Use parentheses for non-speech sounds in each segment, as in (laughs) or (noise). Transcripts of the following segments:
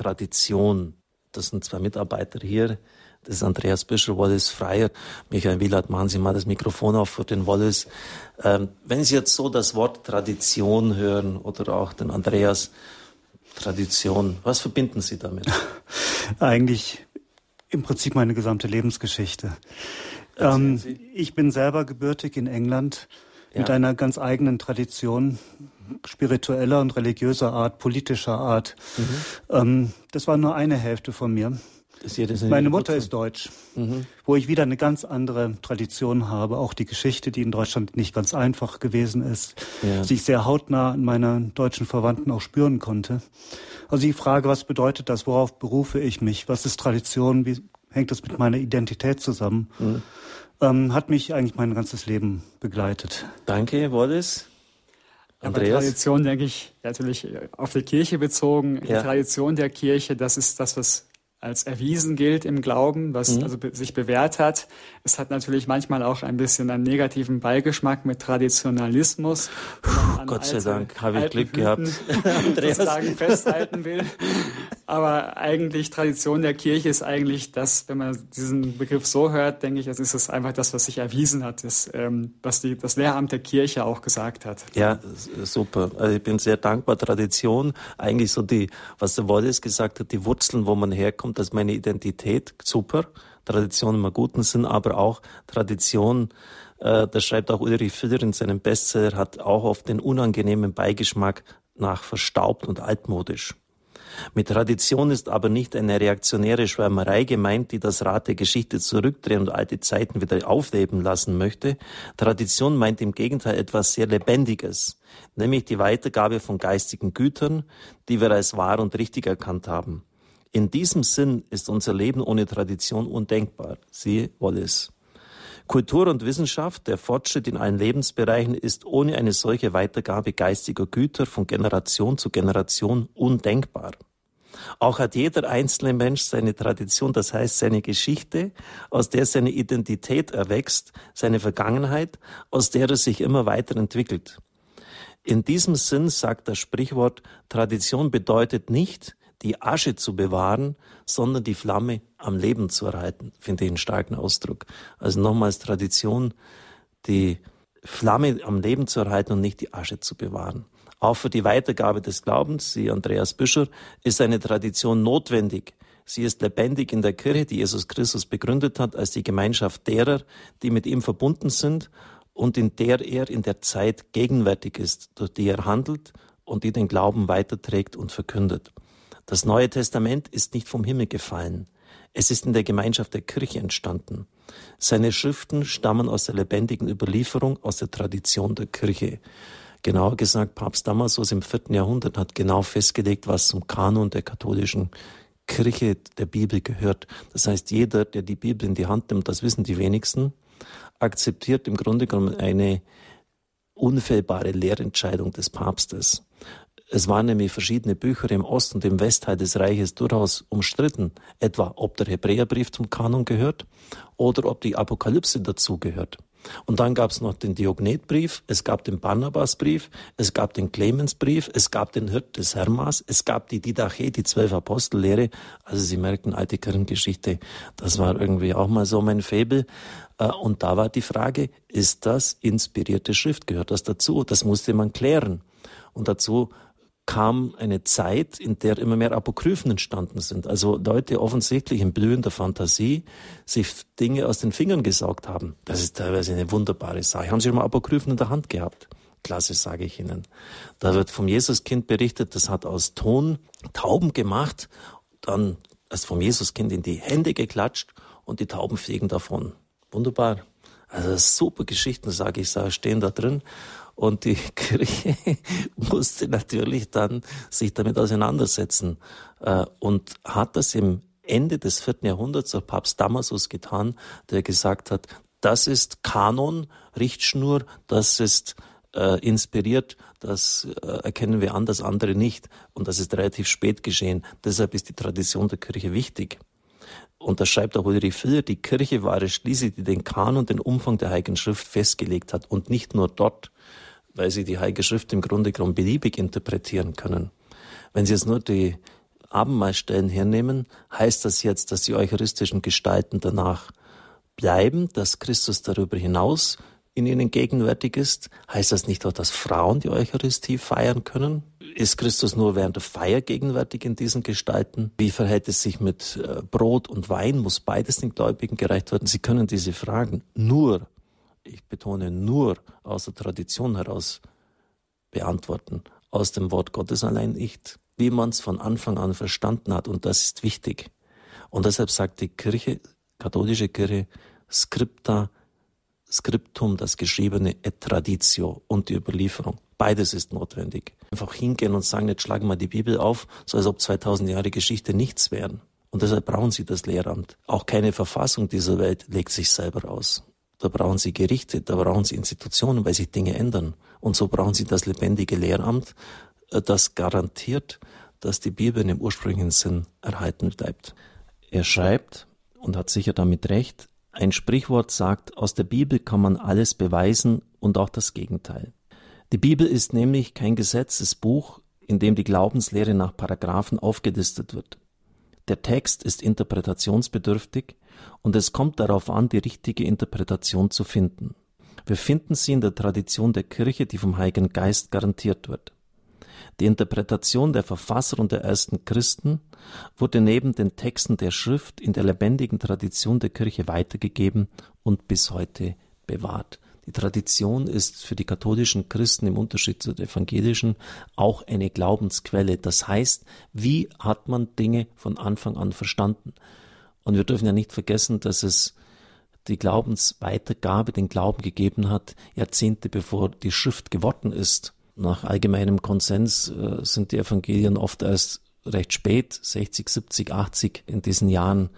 Tradition. Das sind zwei Mitarbeiter hier. Das ist Andreas Büscher, Wallace Freier. Michael Wielert, machen Sie mal das Mikrofon auf für den Wallace. Ähm, wenn Sie jetzt so das Wort Tradition hören oder auch den Andreas, Tradition, was verbinden Sie damit? (laughs) Eigentlich im Prinzip meine gesamte Lebensgeschichte. Ähm, ich bin selber gebürtig in England ja. mit einer ganz eigenen Tradition spiritueller und religiöser Art, politischer Art. Mhm. Ähm, das war nur eine Hälfte von mir. Meine Mutter ist deutsch, mhm. wo ich wieder eine ganz andere Tradition habe. Auch die Geschichte, die in Deutschland nicht ganz einfach gewesen ist, ja. die ich sehr hautnah an meiner deutschen Verwandten auch spüren konnte. Also die Frage, was bedeutet das? Worauf berufe ich mich? Was ist Tradition? Wie hängt das mit meiner Identität zusammen? Mhm. Ähm, hat mich eigentlich mein ganzes Leben begleitet. Danke, Wallace. Andreas? Ja, Tradition, denke ich, natürlich auf die Kirche bezogen. Ja. Die Tradition der Kirche, das ist das, was als erwiesen gilt im Glauben, was mhm. also sich bewährt hat. Es hat natürlich manchmal auch ein bisschen einen negativen Beigeschmack mit Traditionalismus. Puh, Gott sei Dank habe ich Glück gehabt. (laughs) sozusagen festhalten will. Aber eigentlich Tradition der Kirche ist eigentlich das, wenn man diesen Begriff so hört, denke ich, es ist es einfach das, was sich erwiesen hat, das, ähm, was die, das Lehramt der Kirche auch gesagt hat. Ja, super. Also ich bin sehr dankbar. Tradition, eigentlich so die, was der Wallace gesagt hat, die Wurzeln, wo man herkommt, kommt, dass meine Identität super, Tradition im guten Sinn, aber auch Tradition, äh, das schreibt auch Ulrich Filler in seinem Bestseller, hat auch oft den unangenehmen Beigeschmack nach verstaubt und altmodisch. Mit Tradition ist aber nicht eine reaktionäre Schwärmerei gemeint, die das Rad der Geschichte zurückdrehen und alte Zeiten wieder aufleben lassen möchte. Tradition meint im Gegenteil etwas sehr Lebendiges, nämlich die Weitergabe von geistigen Gütern, die wir als wahr und richtig erkannt haben. In diesem Sinn ist unser Leben ohne Tradition undenkbar. Siehe Wallace. Kultur und Wissenschaft, der Fortschritt in allen Lebensbereichen ist ohne eine solche Weitergabe geistiger Güter von Generation zu Generation undenkbar. Auch hat jeder einzelne Mensch seine Tradition, das heißt seine Geschichte, aus der seine Identität erwächst, seine Vergangenheit, aus der er sich immer weiterentwickelt. In diesem Sinn sagt das Sprichwort, Tradition bedeutet nicht, die Asche zu bewahren, sondern die Flamme am Leben zu erhalten. Finde ich einen starken Ausdruck. Also nochmals Tradition, die Flamme am Leben zu erhalten und nicht die Asche zu bewahren. Auch für die Weitergabe des Glaubens, wie Andreas Büscher, ist eine Tradition notwendig. Sie ist lebendig in der Kirche, die Jesus Christus begründet hat, als die Gemeinschaft derer, die mit ihm verbunden sind und in der er in der Zeit gegenwärtig ist, durch die er handelt und die den Glauben weiterträgt und verkündet. Das Neue Testament ist nicht vom Himmel gefallen. Es ist in der Gemeinschaft der Kirche entstanden. Seine Schriften stammen aus der lebendigen Überlieferung, aus der Tradition der Kirche. Genauer gesagt, Papst Damasus im vierten Jahrhundert hat genau festgelegt, was zum Kanon der katholischen Kirche der Bibel gehört. Das heißt, jeder, der die Bibel in die Hand nimmt, das wissen die wenigsten, akzeptiert im Grunde genommen eine unfehlbare Lehrentscheidung des Papstes. Es waren nämlich verschiedene Bücher im Ost- und im Westteil des Reiches durchaus umstritten, etwa ob der Hebräerbrief zum Kanon gehört oder ob die Apokalypse dazu gehört. Und dann gab es noch den Diognetbrief, es gab den Barnabasbrief, es gab den Clemensbrief, es gab den Hirt des Hermas, es gab die Didache, die zwölf Apostellehre. Also Sie merken, alte Kirchengeschichte, das war irgendwie auch mal so mein Faible. Äh, und da war die Frage, ist das inspirierte Schrift? Gehört das dazu? Das musste man klären. Und dazu kam eine Zeit, in der immer mehr Apokryphen entstanden sind. Also Leute offensichtlich in blühender Fantasie sich Dinge aus den Fingern gesaugt haben. Das ist teilweise eine wunderbare Sache. Haben Sie schon mal Apokryphen in der Hand gehabt? Klasse, sage ich Ihnen. Da wird vom Jesuskind berichtet, das hat aus Ton Tauben gemacht, dann ist vom Jesuskind in die Hände geklatscht und die Tauben fliegen davon. Wunderbar. Also super Geschichten, sage ich, stehen da drin. Und die (laughs) Kirche musste natürlich dann sich damit auseinandersetzen äh, und hat das im Ende des vierten Jahrhunderts der Papst Damasus getan, der gesagt hat, das ist Kanon, Richtschnur, das ist äh, inspiriert, das äh, erkennen wir an, das andere nicht. Und das ist relativ spät geschehen. Deshalb ist die Tradition der Kirche wichtig. Und das schreibt auch Ulrich Filler, die Kirche war es schließlich, die den Kanon, den Umfang der Heiligen Schrift festgelegt hat. Und nicht nur dort, weil sie die Heilige Schrift im Grunde genommen beliebig interpretieren können. Wenn Sie jetzt nur die Abendmahlstellen hernehmen, heißt das jetzt, dass die eucharistischen Gestalten danach bleiben, dass Christus darüber hinaus in ihnen gegenwärtig ist? Heißt das nicht auch, dass Frauen die Eucharistie feiern können? Ist Christus nur während der Feier gegenwärtig in diesen Gestalten? Wie verhält es sich mit äh, Brot und Wein? Muss beides den Gläubigen gereicht werden? Sie können diese Fragen nur, ich betone nur, aus der Tradition heraus beantworten, aus dem Wort Gottes allein nicht, wie man es von Anfang an verstanden hat. Und das ist wichtig. Und deshalb sagt die Kirche, katholische Kirche, Scripta, Skriptum, das Geschriebene, et Traditio und die Überlieferung. Beides ist notwendig. Einfach hingehen und sagen, jetzt schlagen wir die Bibel auf, so als ob 2000 Jahre Geschichte nichts wären. Und deshalb brauchen sie das Lehramt. Auch keine Verfassung dieser Welt legt sich selber aus. Da brauchen sie Gerichte, da brauchen sie Institutionen, weil sich Dinge ändern. Und so brauchen sie das lebendige Lehramt, äh, das garantiert, dass die Bibel in dem ursprünglichen Sinn erhalten bleibt. Er schreibt, und hat sicher damit recht, ein Sprichwort sagt, aus der Bibel kann man alles beweisen und auch das Gegenteil. Die Bibel ist nämlich kein Gesetzesbuch, in dem die Glaubenslehre nach Paragraphen aufgelistet wird. Der Text ist interpretationsbedürftig und es kommt darauf an, die richtige Interpretation zu finden. Wir finden sie in der Tradition der Kirche, die vom Heiligen Geist garantiert wird. Die Interpretation der Verfasser und der ersten Christen wurde neben den Texten der Schrift in der lebendigen Tradition der Kirche weitergegeben und bis heute bewahrt. Die Tradition ist für die katholischen Christen im Unterschied zu den evangelischen auch eine Glaubensquelle. Das heißt, wie hat man Dinge von Anfang an verstanden? Und wir dürfen ja nicht vergessen, dass es die Glaubensweitergabe, den Glauben gegeben hat, Jahrzehnte bevor die Schrift geworden ist. Nach allgemeinem Konsens äh, sind die Evangelien oft erst recht spät, 60, 70, 80 in diesen Jahren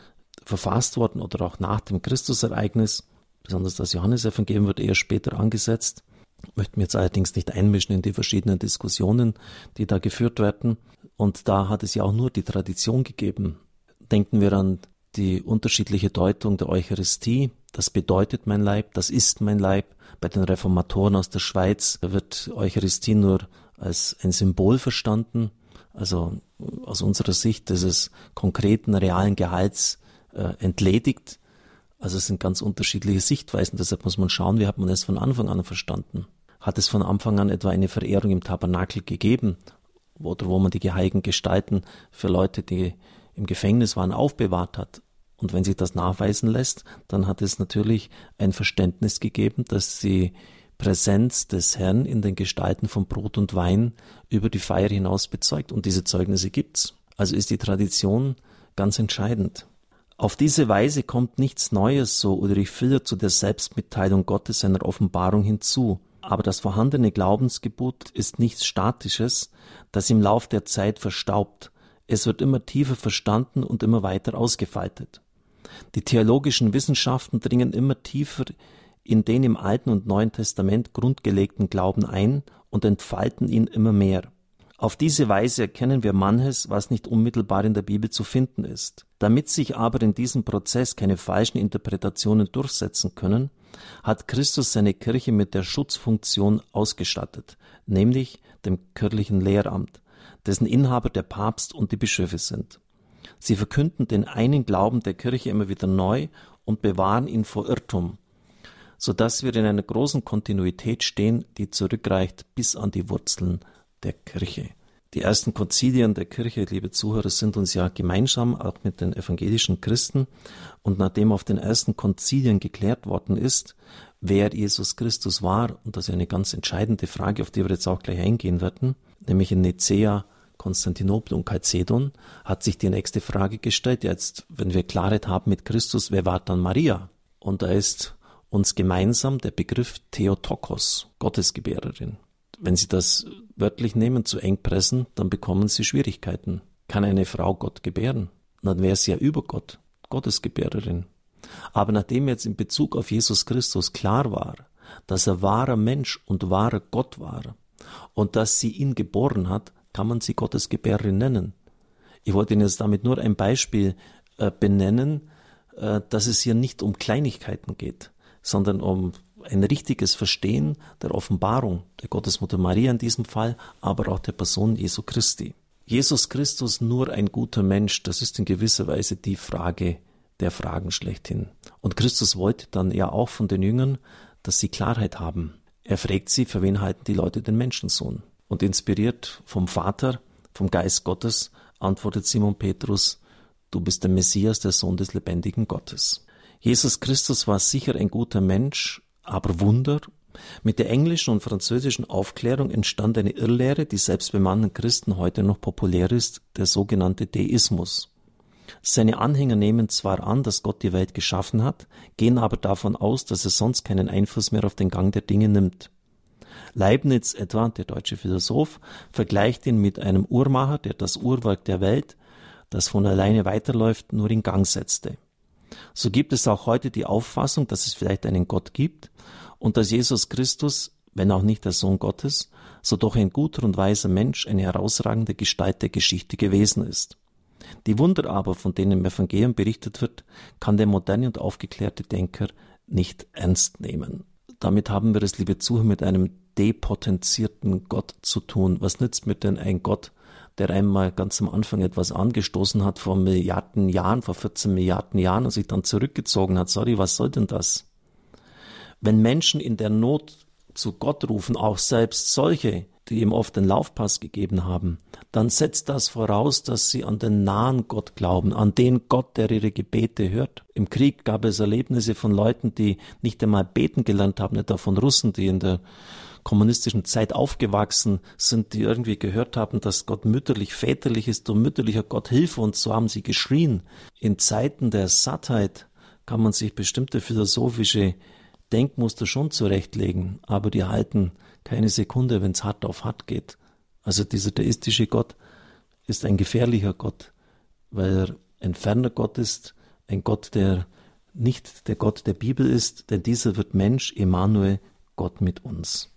verfasst worden oder auch nach dem Christusereignis. Besonders das Johannesevangelium wird eher später angesetzt. Ich möchte mir jetzt allerdings nicht einmischen in die verschiedenen Diskussionen, die da geführt werden. Und da hat es ja auch nur die Tradition gegeben. Denken wir an die unterschiedliche Deutung der Eucharistie. Das bedeutet mein Leib, das ist mein Leib. Bei den Reformatoren aus der Schweiz wird Eucharistie nur als ein Symbol verstanden. Also aus unserer Sicht dieses konkreten, realen Gehalts äh, entledigt. Also es sind ganz unterschiedliche Sichtweisen. Deshalb muss man schauen, wie hat man es von Anfang an verstanden. Hat es von Anfang an etwa eine Verehrung im Tabernakel gegeben? Oder wo man die geheigen Gestalten für Leute, die im Gefängnis waren, aufbewahrt hat. Und wenn sich das nachweisen lässt, dann hat es natürlich ein Verständnis gegeben, dass die Präsenz des Herrn in den Gestalten von Brot und Wein über die Feier hinaus bezeugt. Und diese Zeugnisse gibt's. Also ist die Tradition ganz entscheidend. Auf diese Weise kommt nichts Neues, so Ulrich Filler, zu der Selbstmitteilung Gottes seiner Offenbarung hinzu. Aber das vorhandene Glaubensgebot ist nichts Statisches, das im Lauf der Zeit verstaubt, es wird immer tiefer verstanden und immer weiter ausgefaltet. Die theologischen Wissenschaften dringen immer tiefer in den im Alten und Neuen Testament grundgelegten Glauben ein und entfalten ihn immer mehr. Auf diese Weise erkennen wir manches, was nicht unmittelbar in der Bibel zu finden ist. Damit sich aber in diesem Prozess keine falschen Interpretationen durchsetzen können, hat Christus seine Kirche mit der Schutzfunktion ausgestattet, nämlich dem kirchlichen Lehramt dessen Inhaber der Papst und die Bischöfe sind. Sie verkünden den einen Glauben der Kirche immer wieder neu und bewahren ihn vor Irrtum, so dass wir in einer großen Kontinuität stehen, die zurückreicht bis an die Wurzeln der Kirche. Die ersten Konzilien der Kirche, liebe Zuhörer, sind uns ja gemeinsam, auch mit den evangelischen Christen. Und nachdem auf den ersten Konzilien geklärt worden ist, wer Jesus Christus war, und das ist eine ganz entscheidende Frage, auf die wir jetzt auch gleich eingehen werden, nämlich in Nicea Konstantinopel und Chalcedon, hat sich die nächste Frage gestellt. Jetzt, wenn wir Klarheit haben mit Christus, wer war dann Maria? Und da ist uns gemeinsam der Begriff Theotokos, Gottesgebärerin. Wenn Sie das wörtlich nehmen, zu eng pressen, dann bekommen Sie Schwierigkeiten. Kann eine Frau Gott gebären? Dann wäre sie ja über Gott, Gottesgebärerin. Aber nachdem jetzt in Bezug auf Jesus Christus klar war, dass er wahrer Mensch und wahrer Gott war und dass sie ihn geboren hat, kann man sie Gottesgebärerin nennen. Ich wollte Ihnen jetzt damit nur ein Beispiel äh, benennen, äh, dass es hier nicht um Kleinigkeiten geht, sondern um ein richtiges Verstehen der Offenbarung der Gottesmutter Maria in diesem Fall, aber auch der Person Jesu Christi. Jesus Christus nur ein guter Mensch, das ist in gewisser Weise die Frage der Fragen schlechthin. Und Christus wollte dann ja auch von den Jüngern, dass sie Klarheit haben. Er fragt sie, für wen halten die Leute den Menschensohn? Und inspiriert vom Vater, vom Geist Gottes, antwortet Simon Petrus, du bist der Messias, der Sohn des lebendigen Gottes. Jesus Christus war sicher ein guter Mensch, aber Wunder. Mit der englischen und französischen Aufklärung entstand eine Irrlehre, die selbst bei manchen Christen heute noch populär ist, der sogenannte Deismus. Seine Anhänger nehmen zwar an, dass Gott die Welt geschaffen hat, gehen aber davon aus, dass er sonst keinen Einfluss mehr auf den Gang der Dinge nimmt. Leibniz etwa, der deutsche Philosoph, vergleicht ihn mit einem Uhrmacher, der das Uhrwerk der Welt, das von alleine weiterläuft, nur in Gang setzte. So gibt es auch heute die Auffassung, dass es vielleicht einen Gott gibt und dass Jesus Christus, wenn auch nicht der Sohn Gottes, so doch ein guter und weiser Mensch, eine herausragende Gestalt der Geschichte gewesen ist. Die Wunder aber, von denen im Evangelium berichtet wird, kann der moderne und aufgeklärte Denker nicht ernst nehmen. Damit haben wir es, liebe Zuhörer, mit einem depotenzierten Gott zu tun. Was nützt mir denn ein Gott, der einmal ganz am Anfang etwas angestoßen hat vor Milliarden Jahren, vor 14 Milliarden Jahren und sich dann zurückgezogen hat? Sorry, was soll denn das? Wenn Menschen in der Not zu Gott rufen, auch selbst solche, die ihm oft den Laufpass gegeben haben, dann setzt das voraus, dass sie an den nahen Gott glauben, an den Gott, der ihre Gebete hört. Im Krieg gab es Erlebnisse von Leuten, die nicht einmal beten gelernt haben, etwa von Russen, die in der kommunistischen Zeit aufgewachsen sind, die irgendwie gehört haben, dass Gott mütterlich, väterlich ist und mütterlicher Gott hilfe und so haben sie geschrien. In Zeiten der Sattheit kann man sich bestimmte philosophische Denkmuster schon zurechtlegen, aber die halten keine Sekunde, wenn es hart auf hart geht. Also dieser deistische Gott ist ein gefährlicher Gott, weil er ein ferner Gott ist, ein Gott, der nicht der Gott der Bibel ist, denn dieser wird Mensch, Emmanuel, Gott mit uns.